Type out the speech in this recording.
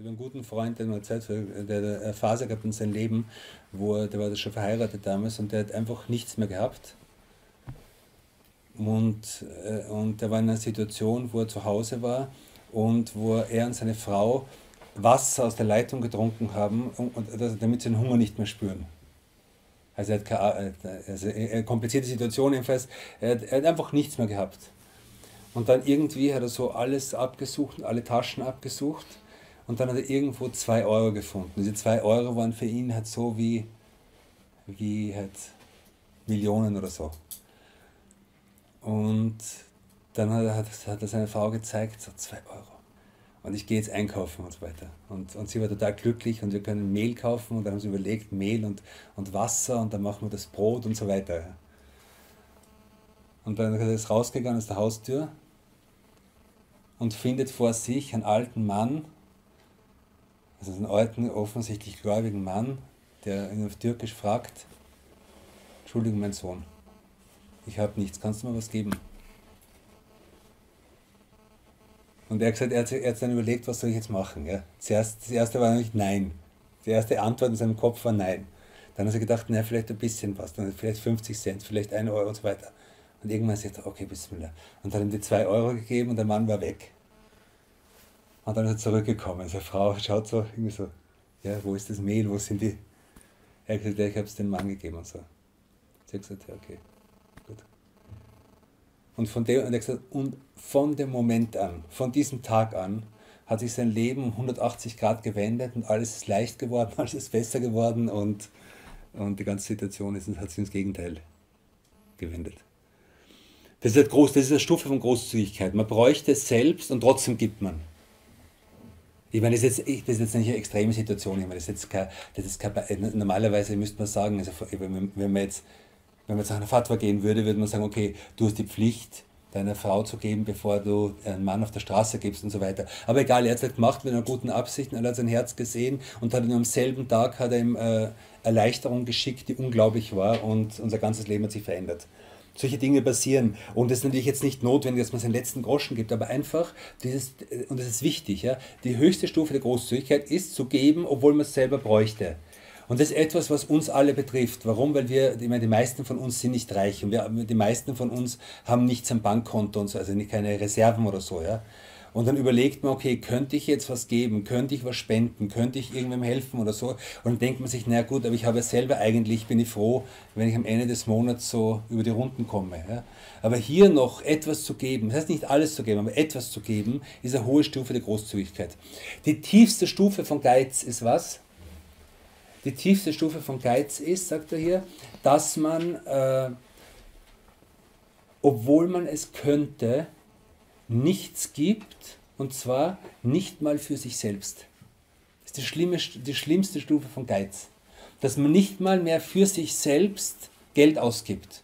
Ich habe einen guten Freund, der mir erzählt, der eine Phase gehabt in seinem Leben, wo er, der war schon verheiratet damals und der hat einfach nichts mehr gehabt. Und, äh, und der war in einer Situation, wo er zu Hause war und wo er und seine Frau Wasser aus der Leitung getrunken haben, und, und, damit sie den Hunger nicht mehr spüren. Also er hat keine, äh, also eine komplizierte Situation jedenfalls, er hat, er hat einfach nichts mehr gehabt. Und dann irgendwie hat er so alles abgesucht, alle Taschen abgesucht und dann hat er irgendwo zwei Euro gefunden. Diese zwei Euro waren für ihn halt so wie, wie halt Millionen oder so. Und dann hat er, hat er seine Frau gezeigt, so zwei Euro. Und ich gehe jetzt einkaufen und so weiter. Und, und sie war total glücklich und wir können Mehl kaufen und dann haben sie überlegt, Mehl und, und Wasser und dann machen wir das Brot und so weiter. Und dann ist er rausgegangen aus der Haustür und findet vor sich einen alten Mann, also einen alten, offensichtlich gläubigen Mann, der ihn auf Türkisch fragt, Entschuldigung, mein Sohn, ich habe nichts, kannst du mir was geben? Und er hat gesagt, er hat, er hat dann überlegt, was soll ich jetzt machen? Ja? Zuerst, das erste war natürlich Nein. Die erste Antwort in seinem Kopf war Nein. Dann hat er gedacht, na, vielleicht ein bisschen was, dann vielleicht 50 Cent, vielleicht 1 Euro und so weiter. Und irgendwann sagt er, okay, Bismillah. Und dann hat ihm die 2 Euro gegeben und der Mann war weg. Und dann ist er zurückgekommen. Seine Frau schaut so, irgendwie so, ja, wo ist das Mehl, wo sind die? Er hat gesagt, ja, ich habe es dem Mann gegeben und so. Sie hat gesagt, ja, okay, gut. Und von, dem, und, er gesagt, und von dem Moment an, von diesem Tag an, hat sich sein Leben um 180 Grad gewendet und alles ist leicht geworden, alles ist besser geworden und, und die ganze Situation ist, hat sich ins Gegenteil gewendet. Das ist, groß, das ist eine Stufe von Großzügigkeit. Man bräuchte es selbst und trotzdem gibt man. Ich meine, das ist, jetzt, das ist jetzt nicht eine extreme Situation. Ich meine, das ist jetzt kein, das ist kein, normalerweise müsste man sagen, also wenn man jetzt, wenn man jetzt nach einer Fatwa gehen würde, würde man sagen, okay, du hast die Pflicht, deiner Frau zu geben, bevor du einen Mann auf der Straße gibst und so weiter. Aber egal, er hat es halt gemacht mit einer guten Absicht, er hat sein Herz gesehen und hat ihm am selben Tag hat er ihm äh, Erleichterung geschickt, die unglaublich war und unser ganzes Leben hat sich verändert solche Dinge passieren. Und es ist natürlich jetzt nicht notwendig, dass man seinen letzten Groschen gibt, aber einfach, dieses, und das ist wichtig, ja, die höchste Stufe der Großzügigkeit ist zu geben, obwohl man es selber bräuchte. Und das ist etwas, was uns alle betrifft. Warum? Weil wir, ich meine, die meisten von uns sind nicht reich und wir, die meisten von uns haben nichts am Bankkonto und so, also keine Reserven oder so, ja. Und dann überlegt man, okay, könnte ich jetzt was geben? Könnte ich was spenden? Könnte ich irgendwem helfen oder so? Und dann denkt man sich, na gut, aber ich habe selber eigentlich, bin ich froh, wenn ich am Ende des Monats so über die Runden komme. Ja? Aber hier noch etwas zu geben, das heißt nicht alles zu geben, aber etwas zu geben, ist eine hohe Stufe der Großzügigkeit. Die tiefste Stufe von Geiz ist was? Die tiefste Stufe von Geiz ist, sagt er hier, dass man, äh, obwohl man es könnte, nichts gibt, und zwar nicht mal für sich selbst. Das ist die, schlimme, die schlimmste Stufe von Geiz. Dass man nicht mal mehr für sich selbst Geld ausgibt.